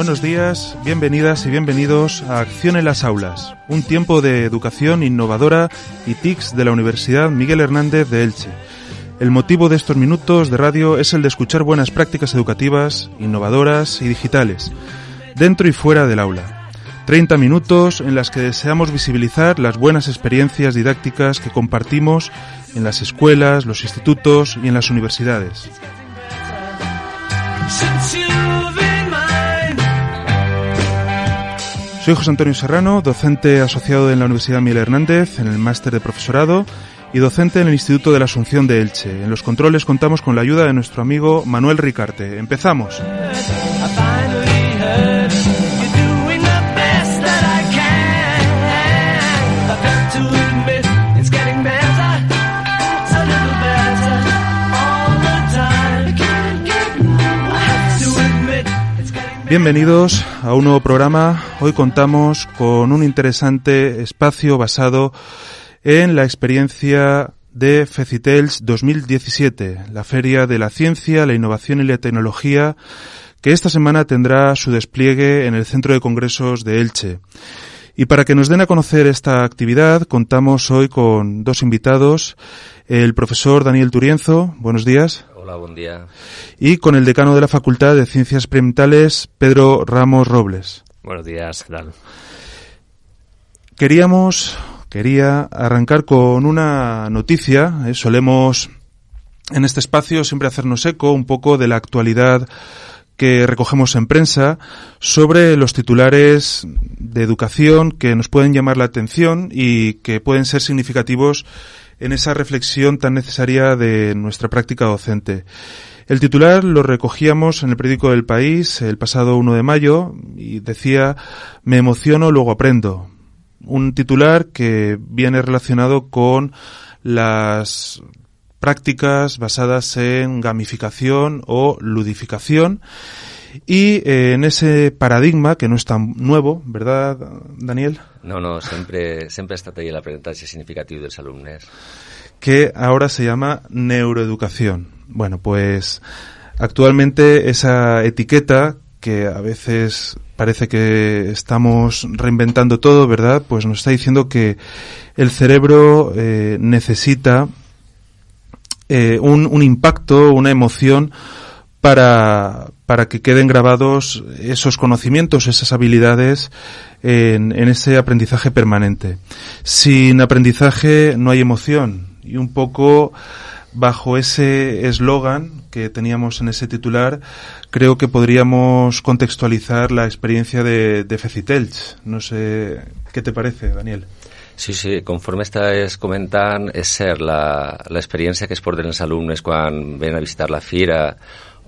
Buenos días, bienvenidas y bienvenidos a Acción en las Aulas, un tiempo de educación innovadora y TICS de la Universidad Miguel Hernández de Elche. El motivo de estos minutos de radio es el de escuchar buenas prácticas educativas, innovadoras y digitales, dentro y fuera del aula. 30 minutos en las que deseamos visibilizar las buenas experiencias didácticas que compartimos en las escuelas, los institutos y en las universidades. Soy José Antonio Serrano, docente asociado en la Universidad Miguel Hernández en el máster de profesorado y docente en el Instituto de la Asunción de Elche. En los controles contamos con la ayuda de nuestro amigo Manuel Ricarte. Empezamos. Bienvenidos a un nuevo programa. Hoy contamos con un interesante espacio basado en la experiencia de Fecitels 2017, la Feria de la Ciencia, la Innovación y la Tecnología, que esta semana tendrá su despliegue en el Centro de Congresos de Elche. Y para que nos den a conocer esta actividad, contamos hoy con dos invitados, el profesor Daniel Turienzo, buenos días. Hola, buen día. Y con el decano de la Facultad de Ciencias Experimentales, Pedro Ramos Robles. Buenos días, ¿qué tal? Queríamos, quería arrancar con una noticia. ¿eh? Solemos en este espacio siempre hacernos eco un poco de la actualidad que recogemos en prensa sobre los titulares de educación que nos pueden llamar la atención y que pueden ser significativos en esa reflexión tan necesaria de nuestra práctica docente. El titular lo recogíamos en el periódico del País el pasado 1 de mayo y decía Me emociono, luego aprendo. Un titular que viene relacionado con las prácticas basadas en gamificación o ludificación y eh, en ese paradigma que no es tan nuevo, ¿verdad, Daniel? No, no, sempre, sempre ha estat ahí l'aprenentatge significatiu dels alumnes. Que ahora se llama neuroeducación. Bueno, pues actualmente esa etiqueta que a veces parece que estamos reinventando todo, ¿verdad? Pues nos está diciendo que el cerebro eh, necesita eh, un, un impacto, una emoción para, para que queden grabados esos conocimientos, esas habilidades en, en, ese aprendizaje permanente. Sin aprendizaje no hay emoción y un poco bajo ese eslogan que teníamos en ese titular, creo que podríamos contextualizar la experiencia de, de Fecitelch. No sé qué te parece, Daniel. Sí, sí, conforme estàs comentant, és cert, l'experiència que es porten els alumnes quan venen a visitar la fira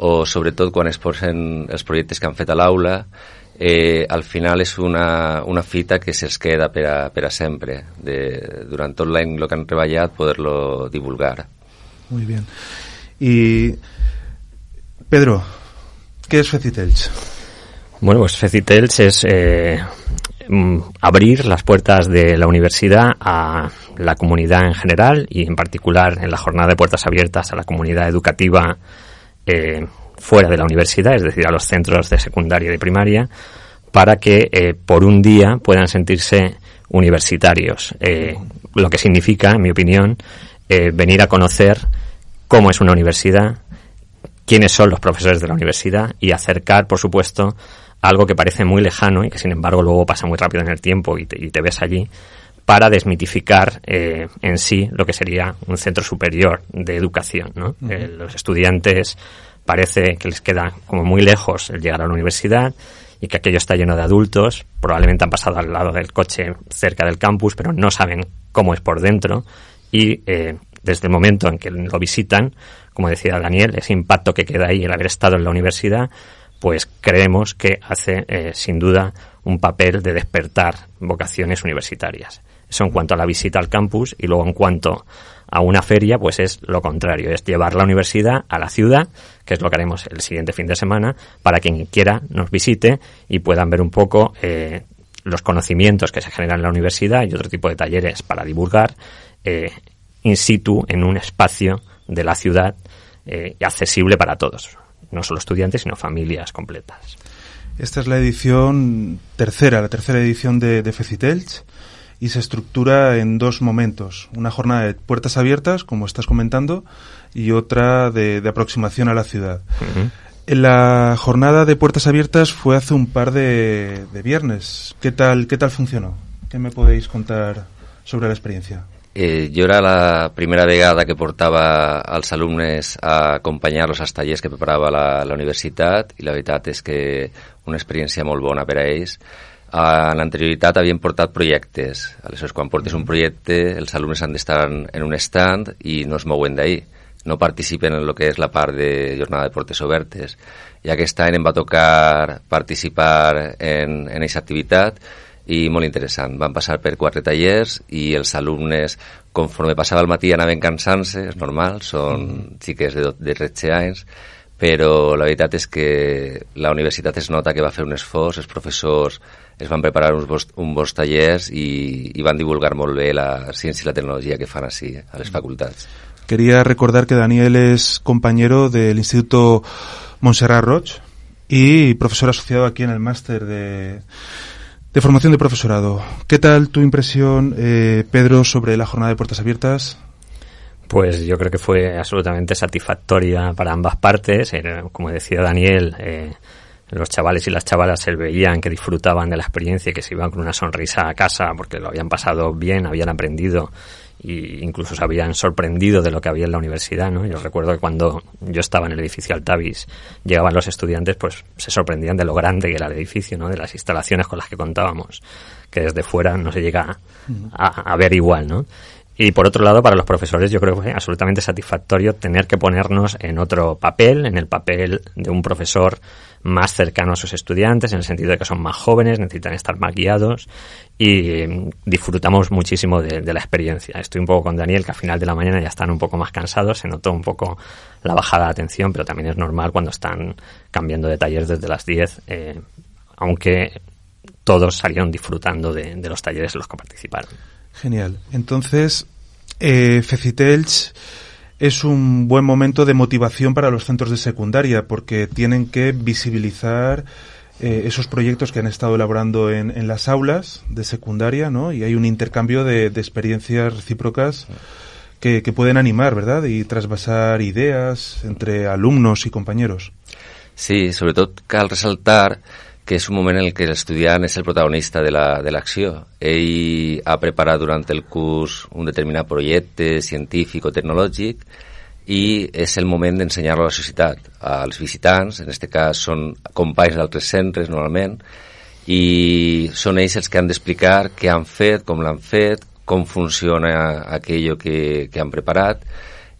o sobretot quan es posen els projectes que han fet a l'aula, eh, al final és una, una fita que se'ls queda per a, per a sempre. De, durant tot l'any el que han treballat, poder-lo divulgar. Muy bien. Y Pedro, ¿qué es Fecitelch? Bueno, pues Fecitelch es eh, abrir las puertas de la universidad a la comunidad en general y en particular en la jornada de puertas abiertas a la comunidad educativa eh, fuera de la universidad, es decir, a los centros de secundaria y de primaria, para que eh, por un día puedan sentirse universitarios. Eh, lo que significa, en mi opinión, eh, venir a conocer cómo es una universidad, quiénes son los profesores de la universidad y acercar, por supuesto, algo que parece muy lejano y que sin embargo luego pasa muy rápido en el tiempo y te, y te ves allí, para desmitificar eh, en sí lo que sería un centro superior de educación. ¿no? Uh -huh. eh, los estudiantes parece que les queda como muy lejos el llegar a la universidad y que aquello está lleno de adultos, probablemente han pasado al lado del coche cerca del campus, pero no saben cómo es por dentro y eh, desde el momento en que lo visitan, como decía Daniel, ese impacto que queda ahí el haber estado en la universidad, pues creemos que hace eh, sin duda un papel de despertar vocaciones universitarias. Eso en cuanto a la visita al campus y luego en cuanto a una feria, pues es lo contrario, es llevar la universidad a la ciudad, que es lo que haremos el siguiente fin de semana, para quien quiera nos visite y puedan ver un poco eh, los conocimientos que se generan en la universidad y otro tipo de talleres para divulgar eh, in situ en un espacio de la ciudad eh, accesible para todos, no solo estudiantes, sino familias completas. Esta es la edición tercera, la tercera edición de, de Fecitelch y se estructura en dos momentos. Una jornada de puertas abiertas, como estás comentando, y otra de, de aproximación a la ciudad. La jornada de puertas abiertas fue hace un par de, de, viernes. ¿Qué tal, ¿Qué tal funcionó? ¿Qué me podéis contar sobre la experiencia? Eh, jo era la primera vegada que portava als alumnes a acompanyar-los als tallers que preparava la, la universitat i la veritat és que una experiència molt bona per a ells. En l'anterioritat havien portat projectes. Aleshores, quan portes un projecte, els alumnes han d'estar en un stand i no es mouen d'ahir. No participen en el que és la part de jornada de portes obertes. I aquest any em va tocar participar en, en aquesta activitat i molt interessant. Van passar per quatre tallers i els alumnes, conforme passava el matí, anaven cansant-se, és normal, són mm. xiques de, de 13 anys, però la veritat és que la universitat es nota que va fer un esforç, els professors es van preparar uns bons, uns bons tallers i, i van divulgar molt bé la ciència i la tecnologia que fan així, a les facultats. Quería recordar que Daniel es compañero del Instituto Montserrat Roig y profesor asociado aquí en el máster de de formación de profesorado. ¿Qué tal tu impresión, eh, Pedro, sobre la jornada de puertas abiertas? Pues yo creo que fue absolutamente satisfactoria para ambas partes. Era, como decía Daniel, eh, los chavales y las chavalas se veían que disfrutaban de la experiencia y que se iban con una sonrisa a casa porque lo habían pasado bien, habían aprendido y incluso se habían sorprendido de lo que había en la universidad, ¿no? Yo recuerdo que cuando yo estaba en el edificio Altavis, llegaban los estudiantes, pues se sorprendían de lo grande que era el edificio, ¿no? De las instalaciones con las que contábamos, que desde fuera no se llega a, a ver igual, ¿no? Y por otro lado, para los profesores yo creo que fue absolutamente satisfactorio tener que ponernos en otro papel, en el papel de un profesor más cercano a sus estudiantes, en el sentido de que son más jóvenes, necesitan estar más guiados y mm, disfrutamos muchísimo de, la experiencia. Estoy un poco con Daniel, que al final de la mañana ya están un poco más cansados, se notó un poco la bajada de atención, pero también es normal cuando están cambiando de talleres desde las 10, eh, aunque todos salieron disfrutando de, de, los talleres en los que participaron. Genial. Entonces, eh, es un buen momento de motivación para los centros de secundaria porque tienen que visibilizar eh, esos proyectos que han estado elaborando en, las aulas de secundaria, ¿no? Y hay un intercambio de, experiencias recíprocas que, que, pueden animar, ¿verdad? Y trasvasar ideas entre alumnos y compañeros. Sí, sobre todo cal resaltar que és un moment en què l'estudiant és el protagonista de l'acció. La, Ell ha preparat durant el curs un determinat projecte científic o tecnològic i és el moment d'ensenyar-lo a la societat, als visitants, en aquest cas són companys d'altres centres normalment, i són ells els que han d'explicar què han fet, com l'han fet, com funciona aquello que, que han preparat,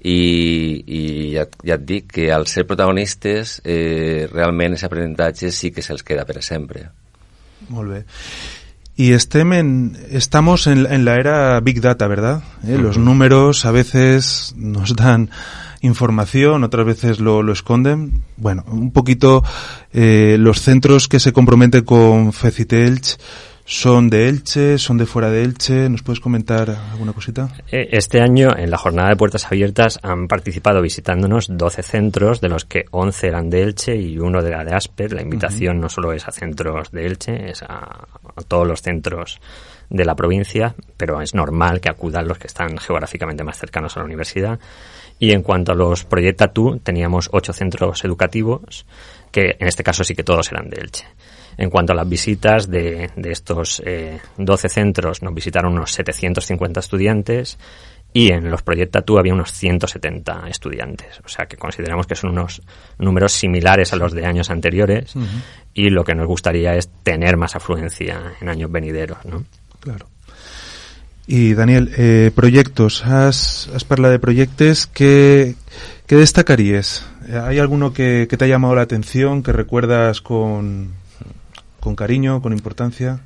i, i ja, ja et dic que al ser protagonistes eh, realment aquest aprenentatge sí que se'ls queda per sempre. Molt bé. Y estem en, estamos en, en la era Big Data, ¿verdad? ¿Eh? Los números a veces nos dan información, otras veces lo, lo esconden. Bueno, un poquito eh, los centros que se comprometen con Fecitelch ¿Son de Elche? ¿Son de fuera de Elche? ¿Nos puedes comentar alguna cosita? Eh, este año, en la jornada de puertas abiertas, han participado visitándonos 12 centros, de los que 11 eran de Elche y uno de la de Asper. La invitación uh -huh. no solo es a centros de Elche, es a, a, todos los centros de la provincia, pero es normal que acudan los que están geográficamente más cercanos a la universidad. Y en cuanto a los Proyecta Tú, teníamos 8 centros educativos, que en este caso sí que todos eran de Elche. En cuanto a las visitas de, de estos eh, 12 centros, nos visitaron unos 750 estudiantes y en los Proyecta Tú había unos 170 estudiantes. O sea que consideramos que son unos números similares a los de años anteriores uh -huh. y lo que nos gustaría es tener más afluencia en años venideros. ¿no? Claro. Y Daniel, eh, proyectos, has, has de proyectos, ¿qué, qué destacarías? ¿Hay alguno que, que te ha llamado la atención, que recuerdas con, con cariño, con importància?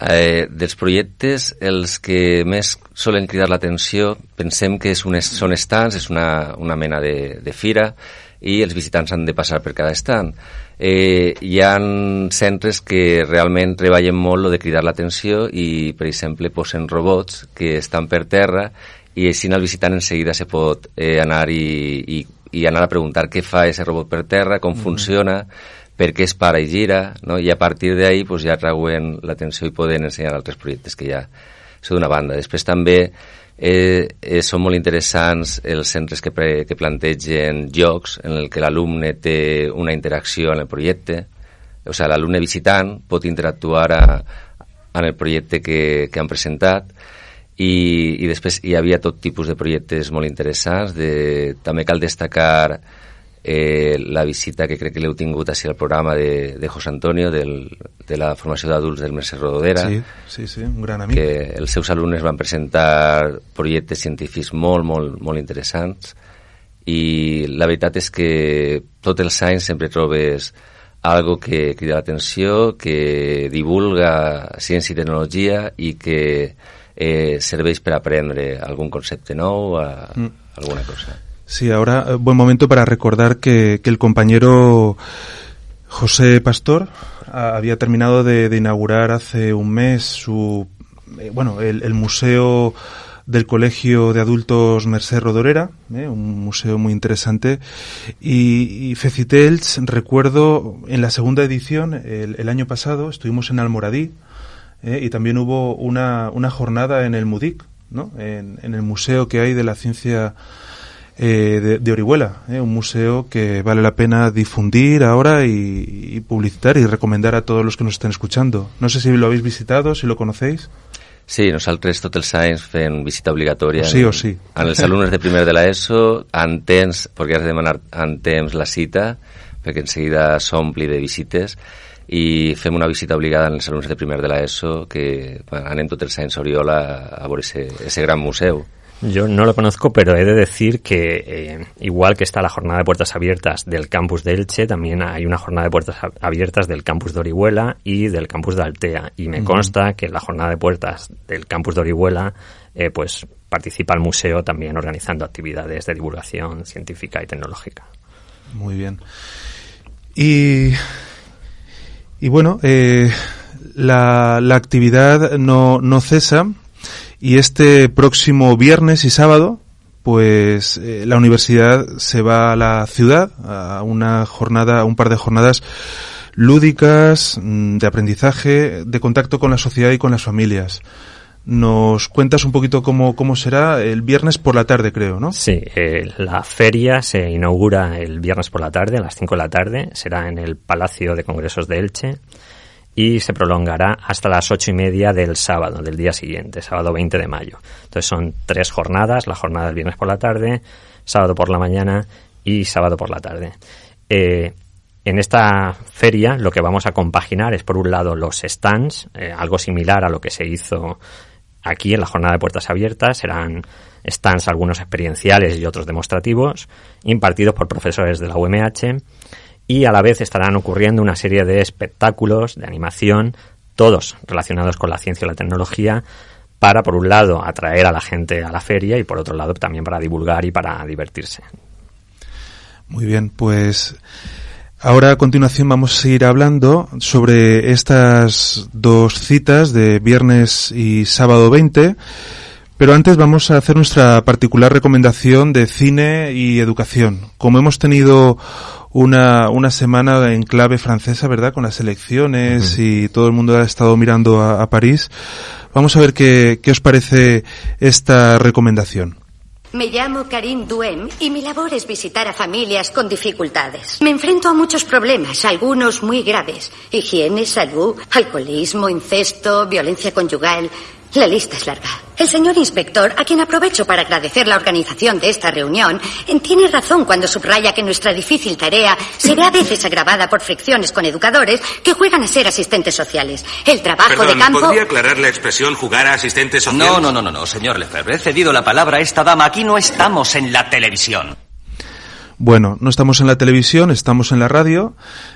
Eh, dels projectes, els que més solen cridar l'atenció, pensem que és un, són estants, és una, una mena de, de fira, i els visitants han de passar per cada estant. Eh, hi ha centres que realment treballen molt lo de cridar l'atenció i, per exemple, posen robots que estan per terra i així el visitant en seguida se pot eh, anar i, i, i anar a preguntar què fa aquest robot per terra, com mm -hmm. funciona, per què es para i gira, no? i a partir d'ahir pues, ja trauen l'atenció i poden ensenyar altres projectes que ja són d'una banda. Després també eh, eh, són molt interessants els centres que, pre, que plantegen jocs en el que l'alumne té una interacció en el projecte, o sigui, l'alumne visitant pot interactuar a, en el projecte que, que han presentat i, i després hi havia tot tipus de projectes molt interessants. De, també cal destacar eh, la visita que crec que l'heu tingut així al programa de, de José Antonio del, de la formació d'adults del Mercè Rododera sí, sí, sí, un gran amic que els seus alumnes van presentar projectes científics molt, molt, molt interessants i la veritat és que tots els anys sempre trobes algo que crida l'atenció, que divulga ciència i tecnologia i que eh, serveix per aprendre algun concepte nou, a, mm. alguna cosa. Sí, ahora eh, buen momento para recordar que, que el compañero José Pastor había terminado de, inaugurar hace un mes su, eh, bueno, el, museo del Colegio de Adultos Merced Rodorera, eh, un museo muy interesante. Y, y Fecitels, recuerdo en la segunda edición, el, año pasado, estuvimos en Almoradí eh, y también hubo una, una jornada en el MUDIC, ¿no? en el museo que hay de la ciencia eh, de, de, Orihuela, eh, un museo que vale la pena difundir ahora y, y, publicitar y recomendar a todos los que nos estén escuchando. No sé si lo habéis visitado, si lo conocéis. Sí, nosaltres tot els anys fem visita obligatòria. O sí o sí. En els alumnes de primer de l'ESO, en temps, perquè has de demanar en temps la cita, perquè en seguida s'ompli de visites, i fem una visita obligada als alumnes de primer de l'ESO, que bueno, anem tots els anys a Oriola a veure ese gran museu. Yo no lo conozco, pero he de decir que eh, igual que está la jornada de puertas abiertas del campus de Elche, también hay una jornada de puertas abiertas del campus de Orihuela y del campus de Altea. Y me uh -huh. consta que en la jornada de puertas del campus de Orihuela, eh, pues participa el museo también organizando actividades de divulgación científica y tecnológica. Muy bien. Y, y bueno, eh, la, la actividad no, no cesa y este próximo viernes y sábado, pues eh, la universidad se va a la ciudad a una jornada, un par de jornadas lúdicas, mm, de aprendizaje, de contacto con la sociedad y con las familias. Nos cuentas un poquito cómo, cómo será el viernes por la tarde, creo, ¿no? Sí, eh, la feria se inaugura el viernes por la tarde, a las 5 de la tarde. Será en el Palacio de Congresos de Elche y se prolongará hasta las ocho y media del sábado, del día siguiente, sábado 20 de mayo. Entonces son tres jornadas, la jornada del viernes por la tarde, sábado por la mañana y sábado por la tarde. Eh, en esta feria lo que vamos a compaginar es por un lado los stands, eh, algo similar a lo que se hizo aquí en la jornada de puertas abiertas, serán stands algunos experienciales y otros demostrativos, impartidos por profesores de la UMH y a la vez estarán ocurriendo una serie de espectáculos de animación, todos relacionados con la ciencia y la tecnología, para, por un lado, atraer a la gente a la feria y, por otro lado, también para divulgar y para divertirse. Muy bien, pues ahora a continuación vamos a seguir hablando sobre estas dos citas de viernes y sábado 20. Pero antes vamos a hacer nuestra particular recomendación de cine y educación. Como hemos tenido una, una semana en clave francesa, ¿verdad? Con las elecciones uh -huh. y todo el mundo ha estado mirando a, a París. Vamos a ver qué, qué os parece esta recomendación. Me llamo Karim Duem y mi labor es visitar a familias con dificultades. Me enfrento a muchos problemas, algunos muy graves. Higiene, salud, alcoholismo, incesto, violencia conyugal. La lista es larga. El señor inspector, a quien aprovecho para agradecer la organización de esta reunión, tiene razón cuando subraya que nuestra difícil tarea se ve a veces agravada por fricciones con educadores que juegan a ser asistentes sociales. El trabajo Perdón, de campo. ¿Podría aclarar la expresión jugar a asistentes sociales? No, no, no, no, no, señor Lefebvre. He cedido la palabra a esta dama. Aquí no estamos en la televisión. Bueno, no estamos en la televisión, estamos en la radio,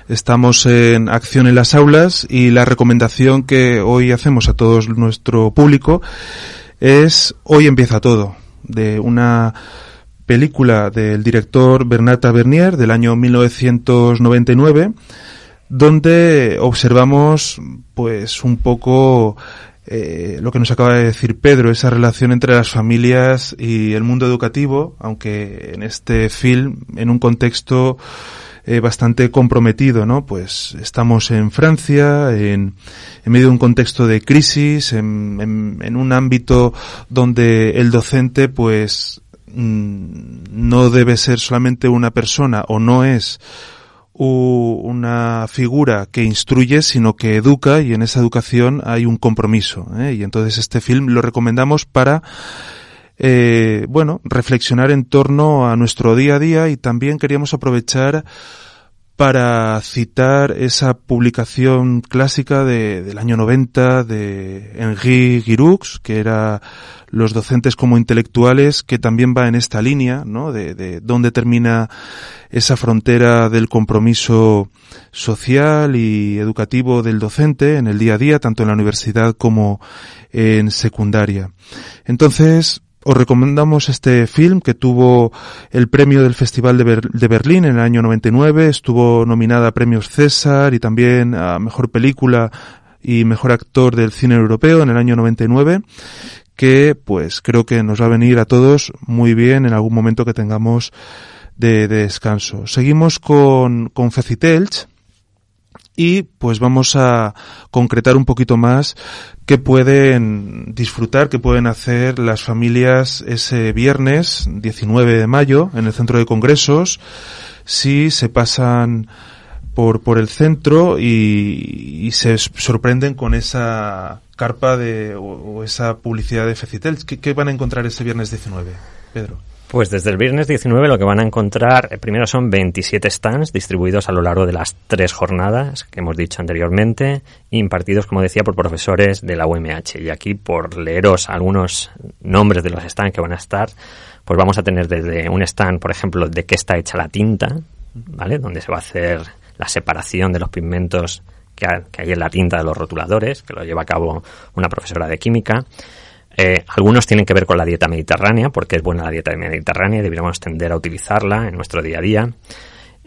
estamos en acción en las aulas y la recomendación que hoy hacemos a todo nuestro público es Hoy empieza todo, de una película del director Bernat Tavernier del año 1999, donde observamos pues un poco eh, lo que nos acaba de decir Pedro, esa relación entre las familias y el mundo educativo, aunque en este film, en un contexto eh, bastante comprometido, ¿no? Pues estamos en Francia, en, en medio de un contexto de crisis, en, en, un ámbito donde el docente, pues, mm, no debe ser solamente una persona o no es una figura que instruye, sino que educa y en esa educación hay un compromiso. ¿eh? Y entonces este film lo recomendamos para eh, bueno, reflexionar en torno a nuestro día a día y también queríamos aprovechar para citar esa publicación clásica de, del año 90 de Henri Giroux, que era Los docentes como intelectuales, que también va en esta línea, ¿no? De, de dónde termina esa frontera del compromiso social y educativo del docente en el día a día, tanto en la universidad como en secundaria. Entonces, os recomendamos este film que tuvo el premio del Festival de, Berlín en el año 99, estuvo nominada a premios César y también a Mejor Película y Mejor Actor del Cine Europeo en el año 99, que pues creo que nos va a venir a todos muy bien en algún momento que tengamos de, descanso. Seguimos con, con Fecitelch y pues vamos a concretar un poquito más qué pueden disfrutar, qué pueden hacer las familias ese viernes 19 de mayo en el centro de congresos si se pasan por, por el centro y, se sorprenden con esa carpa de, o, esa publicidad de Fecitel. ¿Qué, ¿Qué van a encontrar ese viernes 19, Pedro? Pues desde el viernes 19 lo que van a encontrar eh, primero son 27 stands distribuidos a lo largo de las tres jornadas que hemos dicho anteriormente, impartidos, como decía, por profesores de la UMH. Y aquí, por leeros algunos nombres de los stands que van a estar, pues vamos a tener desde un stand, por ejemplo, de qué está hecha la tinta, ¿vale? Donde se va a hacer la separación de los pigmentos que hay en la tinta de los rotuladores, que lo lleva a cabo una profesora de química. Eh, algunos tienen que ver con la dieta mediterránea, porque es buena la dieta mediterránea y deberíamos tender a utilizarla en nuestro día a día.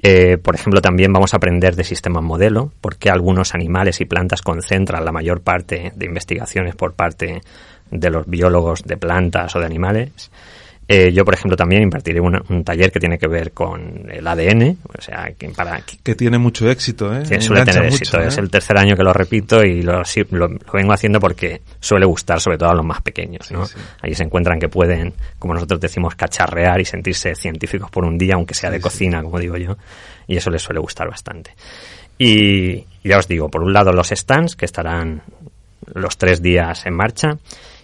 Eh, por ejemplo, también vamos a aprender de sistemas modelo, porque algunos animales y plantas concentran la mayor parte de investigaciones por parte de los biólogos de plantas o de animales. Eh, yo, por ejemplo, también impartiré un, taller que tiene que ver con el ADN, o sea, que para... Que tiene mucho éxito, ¿eh? Que suele tener éxito. Es ¿eh? el tercer año que lo repito y lo, lo, vengo haciendo porque suele gustar sobre todo a los más pequeños, ¿no? Ahí se encuentran que pueden, como nosotros decimos, cacharrear y sentirse científicos por un día, aunque sea de cocina, como digo yo, y eso les suele gustar bastante. Y ya os digo, por un lado los stands, que estarán los tres días en marcha,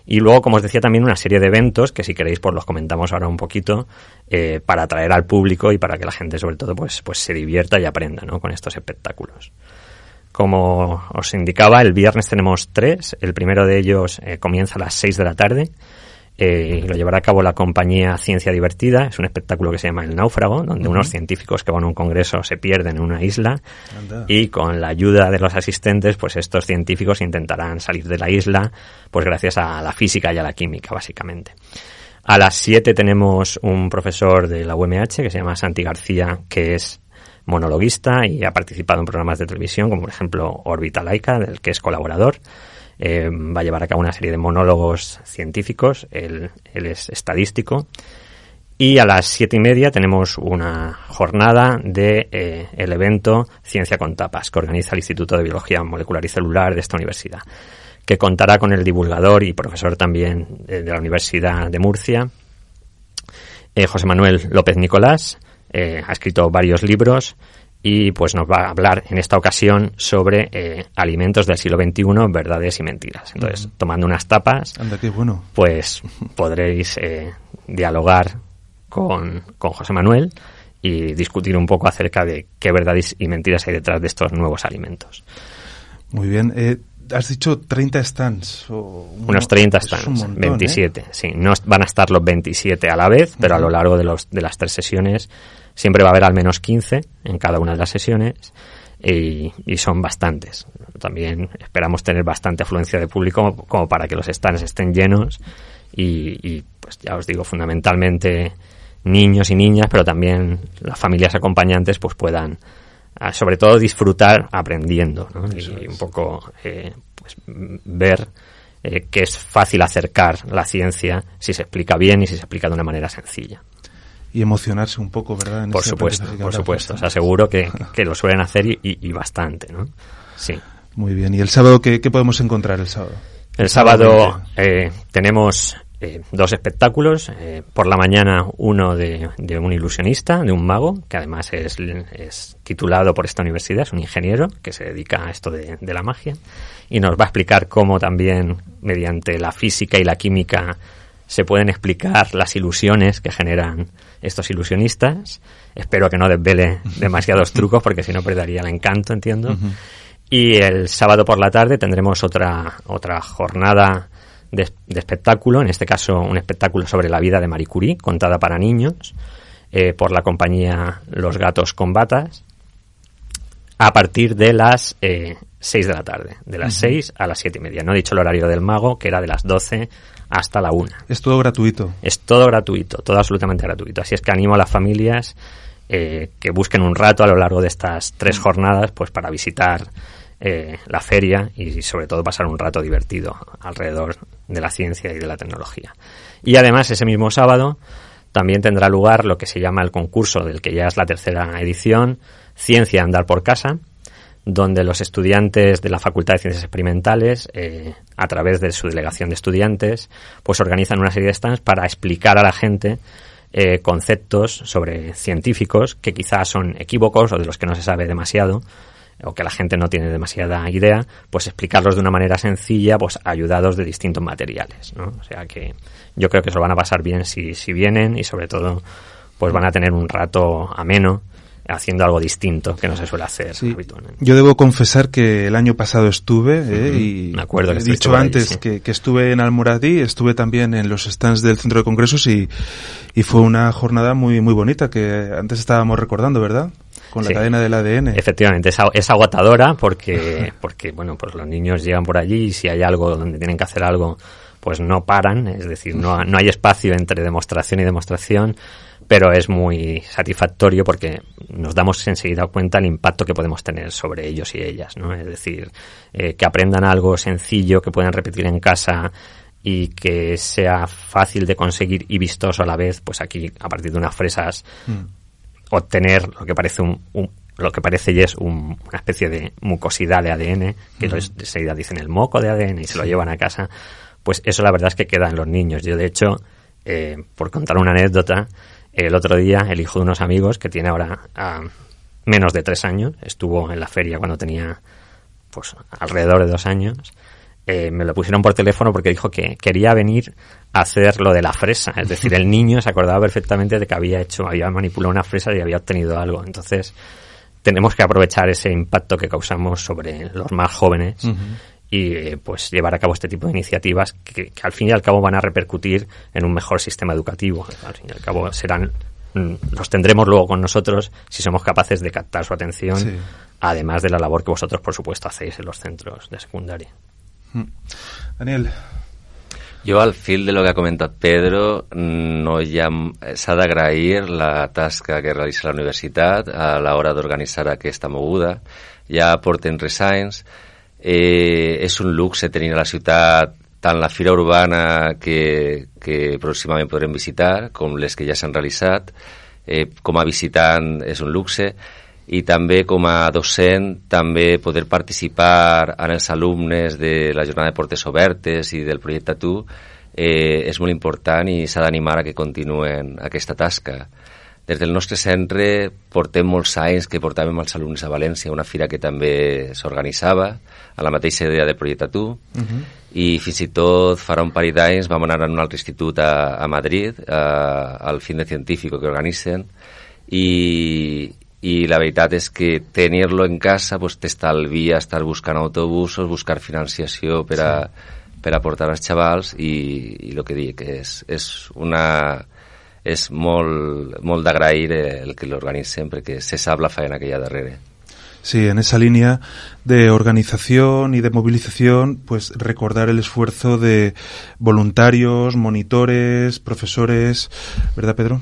y luego, como os decía, también una serie de eventos que si queréis pues los comentamos ahora un poquito eh, para atraer al público y para que la gente sobre todo pues, pues se divierta y aprenda ¿no? con estos espectáculos. Como os indicaba, el viernes tenemos tres. El primero de ellos eh, comienza a las seis de la tarde eh, lo llevará a cabo la compañía Ciencia Divertida. Es un espectáculo que se llama El Náufrago, donde unos científicos que van a un congreso se pierden en una isla y con la ayuda de los asistentes, pues estos científicos intentarán salir de la isla, pues gracias a la física y a la química, básicamente. A las 7 tenemos un profesor de la UMH que se llama Santi García, que es monologuista y ha participado en programas de televisión, como por ejemplo Orbita Laica, del que es colaborador. Eh, va a llevar a cabo una serie de monólogos científicos, él, es estadístico, y a las siete y media tenemos una jornada de eh, el evento Ciencia con Tapas, que organiza el Instituto de Biología Molecular y Celular de esta universidad, que contará con el divulgador y profesor también de, la Universidad de Murcia, eh, José Manuel López Nicolás, ha escrito varios libros y pues nos va a hablar en esta ocasión sobre eh, alimentos del siglo XXI, verdades y mentiras. Entonces, tomando unas tapas, bueno. pues podréis eh, dialogar con, con José Manuel y discutir un poco acerca de qué verdades y mentiras hay detrás de estos nuevos alimentos. Muy bien. Eh, has dicho 30 stands. O Unos 30 stands, 27. Sí, no van a estar los 27 a la vez, pero a lo largo de, los, de las tres sesiones Siempre va a haber al menos 15 en cada una de las sesiones y, son bastantes. También esperamos tener bastante afluencia de público como para que los stands estén llenos y, pues ya os digo, fundamentalmente niños y niñas, pero también las familias acompañantes pues puedan ah, sobre todo disfrutar aprendiendo y un poco eh, pues, ver eh, que es fácil acercar la ciencia si se explica bien y si se explica de una manera sencilla. Y emocionarse un poco, ¿verdad? por supuesto, por supuesto. Os aseguro que, que, lo suelen hacer y, y, bastante, ¿no? Sí. Muy bien. ¿Y el sábado qué, qué podemos encontrar el sábado? El sábado eh, tenemos eh, dos espectáculos. Eh, por la mañana uno de, de, un ilusionista, de un mago, que además es, es, titulado por esta universidad, es un ingeniero que se dedica a esto de, de, la magia y nos va a explicar cómo también mediante la física y la química se pueden explicar las ilusiones que generan estos ilusionistas. Espero que no desvele demasiados trucos porque si no perdería el encanto, entiendo. Uh -huh. Y el sábado por la tarde tendremos otra, otra jornada de, de, espectáculo, en este caso un espectáculo sobre la vida de Marie Curie, contada para niños, eh, por la compañía Los Gatos con Batas, a partir de las eh, 6 de la tarde, de las uh -huh. 6 a las 7 y media. No he dicho el horario del mago, que era de las 12 hasta la 1. Es todo gratuito. Es todo gratuito, todo absolutamente gratuito. Así es que animo a las familias eh, que busquen un rato a lo largo de estas tres jornadas pues para visitar eh, la feria y sobre todo pasar un rato divertido alrededor de la ciencia y de la tecnología. Y además ese mismo sábado también tendrá lugar lo que se llama el concurso del que ya es la tercera edición, Ciencia Andar por Casa, donde los estudiantes de la Facultad de Ciencias Experimentales, eh, a través de su delegación de estudiantes, pues organizan una serie de stands para explicar a la gente eh, conceptos sobre científicos que quizás son equívocos o de los que no se sabe demasiado o que la gente no tiene demasiada idea, pues explicarlos de una manera sencilla, pues ayudados de distintos materiales, ¿no? O sea que yo creo que se lo van a pasar bien si, si vienen y sobre todo pues van a tener un rato ameno haciendo algo distinto que no se suele hacer sí. habitualmente. Yo debo confesar que el año pasado estuve eh, uh -huh. y Me acuerdo que he dicho antes ahí, sí. que, que, estuve en Almoradí, estuve también en los stands del centro de congresos y, y fue una jornada muy muy bonita que antes estábamos recordando, ¿verdad? con la sí. cadena del ADN. Efectivamente, es, es agotadora porque, porque, bueno, pues los niños llegan por allí y si hay algo donde tienen que hacer algo, pues no paran, es decir, no, no hay espacio entre demostración y demostración, pero es muy satisfactorio porque nos damos enseguida cuenta el impacto que podemos tener sobre ellos y ellas, ¿no? Es decir, eh, que aprendan algo sencillo que puedan repetir en casa y que sea fácil de conseguir y vistoso a la vez, pues aquí a partir de unas fresas mm obtener lo que parece un, un lo que parece y es un, una especie de mucosidad de ADN, que -huh. enseguida dicen el moco de ADN y se lo llevan a casa, pues eso la verdad es que queda en los niños. Yo, de hecho, eh, por contar una anécdota, el otro día el hijo de unos amigos, que tiene ahora uh, menos de tres años, estuvo en la feria cuando tenía pues alrededor de dos años, eh, me lo pusieron por teléfono porque dijo que quería venir a hacer lo de la fresa. Es decir, el niño se acordaba perfectamente de que había hecho, había manipulado una fresa y había obtenido algo. Entonces, tenemos que aprovechar ese impacto que causamos sobre los más jóvenes uh -huh. Y eh, pues llevar a cabo este tipo de iniciativas que, que, al fin y al cabo van a repercutir en un mejor sistema educativo. Al fin y al cabo serán mm, los tendremos luego con nosotros si somos capaces de captar su atención, sí. además de la labor que vosotros, por supuesto, hacéis en los centros de secundaria. Daniel. Jo, al fil de lo que ha comentat Pedro, no s'ha d'agrair la tasca que realitza la universitat a l'hora d'organitzar aquesta moguda. Ja porten res anys. Eh, és un luxe tenir a la ciutat tant la fira urbana que, que pròximament podrem visitar com les que ja s'han realitzat. Eh, com a visitant és un luxe i també com a docent també poder participar en els alumnes de la jornada de portes obertes i del projecte Tu eh, és molt important i s'ha d'animar a que continuen aquesta tasca. Des del nostre centre portem molts anys que portàvem els alumnes a València, una fira que també s'organitzava, a la mateixa idea de Projecte Tu, uh -huh. i fins i tot farà un parell d'anys vam anar a un altre institut a, a Madrid, a, al fin de científico que organitzen, i, i la veritat és que tenir-lo en casa pues, t'estalvia estar buscant autobusos, buscar financiació per a, sí. per a portar als xavals i, i el que dic és, és una és molt, molt d'agrair el que l'organitzen perquè se sap la feina que hi ha darrere. Sí, en esa línea de organización y de movilización, pues recordar el esfuerzo de voluntarios, monitores, profesores, ¿verdad, Pedro?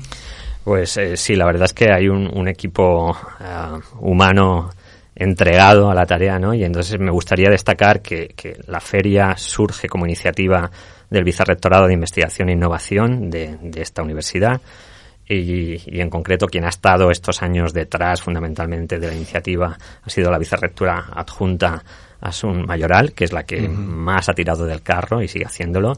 Pues eh, sí, la verdad es que hay un, un equipo uh, humano entregado a la tarea, ¿no? Y entonces me gustaría destacar que, que, la feria surge como iniciativa del Vicerrectorado de Investigación e Innovación de, de esta universidad. y, en concreto quien ha estado estos años detrás fundamentalmente de la iniciativa ha sido la vicerrectora adjunta Asun Mayoral, que es la que más ha tirado del carro y sigue haciéndolo.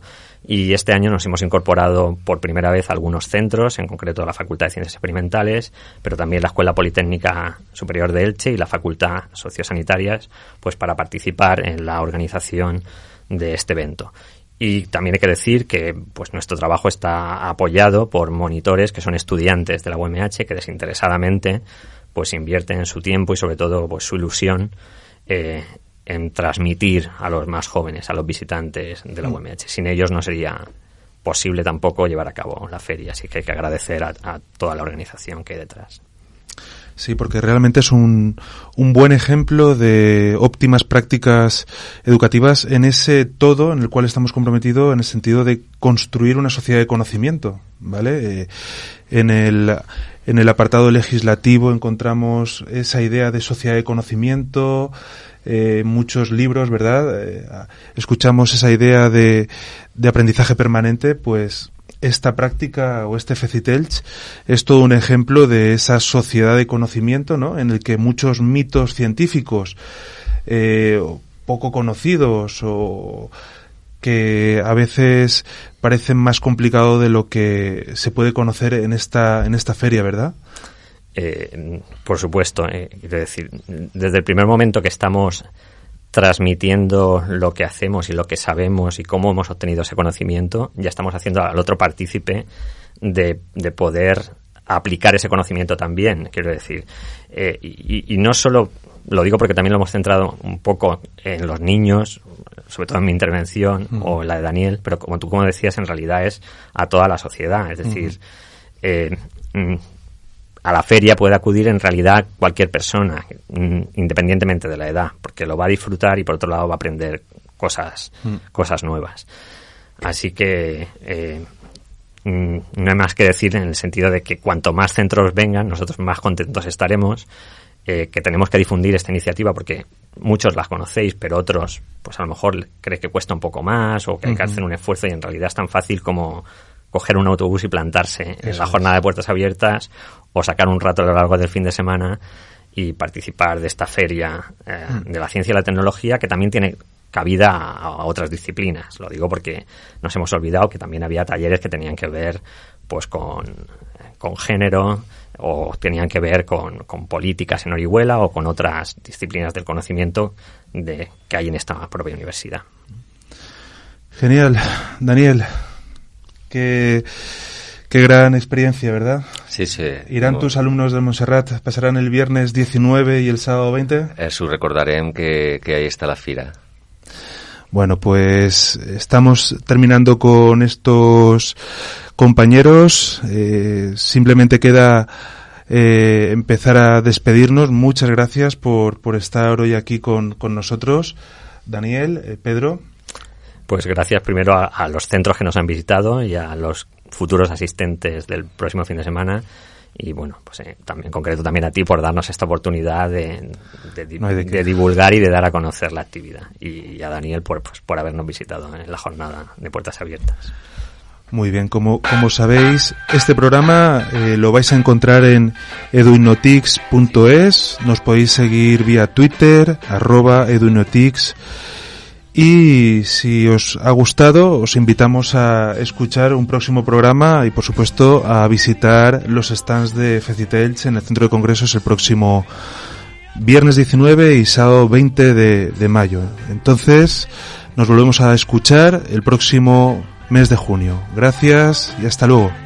Y este año nos hemos incorporado por primera vez a algunos centros, en concreto la Facultad de Ciencias Experimentales, pero también la Escuela Politécnica Superior de Elche y la Facultad Sociosanitarias, pues para participar en la organización de este evento. Y también hay que decir que pues nuestro trabajo está apoyado por monitores que son estudiantes de la UMH que desinteresadamente pues invierten su tiempo y sobre todo pues su ilusión eh, en transmitir a los más jóvenes, a los visitantes de la UMH. Mm. Sin ellos no sería posible tampoco llevar a cabo la feria, así que hay que agradecer a, a toda la organización que hay detrás. Sí, porque realmente es un, un buen ejemplo de óptimas prácticas educativas en ese todo en el cual estamos comprometidos en el sentido de construir una sociedad de conocimiento, ¿vale? Eh, en el en el apartado legislativo encontramos esa idea de sociedad de conocimiento, eh, muchos libros, ¿verdad? Eh, escuchamos esa idea de, de aprendizaje permanente, pues esta práctica o este FECITELCH es todo un ejemplo de esa sociedad de conocimiento, ¿no? En el que muchos mitos científicos eh, poco conocidos o que a veces parecen más complicados de lo que se puede conocer en esta en esta feria, ¿verdad? Eh, por supuesto, eh, decir, desde el primer momento que estamos transmitiendo lo que hacemos y lo que sabemos y cómo hemos obtenido ese conocimiento, ya estamos haciendo al otro partícipe de, de poder aplicar ese conocimiento también, quiero decir. Eh, y, no solo, lo digo porque también lo hemos centrado un poco en los niños, sobre todo en mi intervención o en la de Daniel, pero como tú como decías, en realidad es a toda la sociedad. Es decir, eh, mm, a la feria puede acudir en realidad cualquier persona, mm, independientemente de la edad, porque lo va a disfrutar y por otro lado va a aprender cosas, mm. cosas nuevas. Así que eh, mm, no hay más que decir en el sentido de que cuanto más centros vengan, nosotros más contentos estaremos, eh, que tenemos que difundir esta iniciativa porque muchos las conocéis, pero otros, pues a lo mejor cree que cuesta un poco más o que hay que hacer un esfuerzo y en realidad es tan fácil como coger un autobús y plantarse en la jornada de puertas abiertas o sacar un rato a lo largo del fin de semana y participar de esta feria eh, mm. de la ciencia y la tecnología que también tiene cabida a, otras disciplinas. Lo digo porque nos hemos olvidado que también había talleres que tenían que ver pues con, con género o tenían que ver con, con, políticas en Orihuela o con otras disciplinas del conocimiento de, que hay en esta propia universidad. Genial. Daniel, que Qué gran experiencia, ¿verdad? Sí, sí. ¿Irán tus alumnos de Montserrat? ¿Pasarán el viernes 19 y el sábado 20? Eso recordaré que, que ahí está la fira. Bueno, pues estamos terminando con estos compañeros. Eh, simplemente queda eh, empezar a despedirnos. Muchas gracias por, por estar hoy aquí con, con nosotros. Daniel, eh, Pedro. Pues gracias primero a, a, los centros que nos han visitado y a los futuros asistentes del próximo fin de semana. Y bueno, pues eh, también en concreto también a ti por darnos esta oportunidad de, de, divulgar y de dar a conocer la actividad. Y, a Daniel por, pues, por habernos visitado en la jornada de puertas abiertas. Muy bien, como, como sabéis, este programa eh, lo vais a encontrar en eduinotix.es, nos podéis seguir vía Twitter, arroba y si os ha gustado, os invitamos a escuchar un próximo programa y, por supuesto, a visitar los stands de Fecitelch en el Centro de Congresos el próximo viernes 19 y sábado 20 de, de mayo. Entonces, nos volvemos a escuchar el próximo mes de junio. Gracias y hasta luego.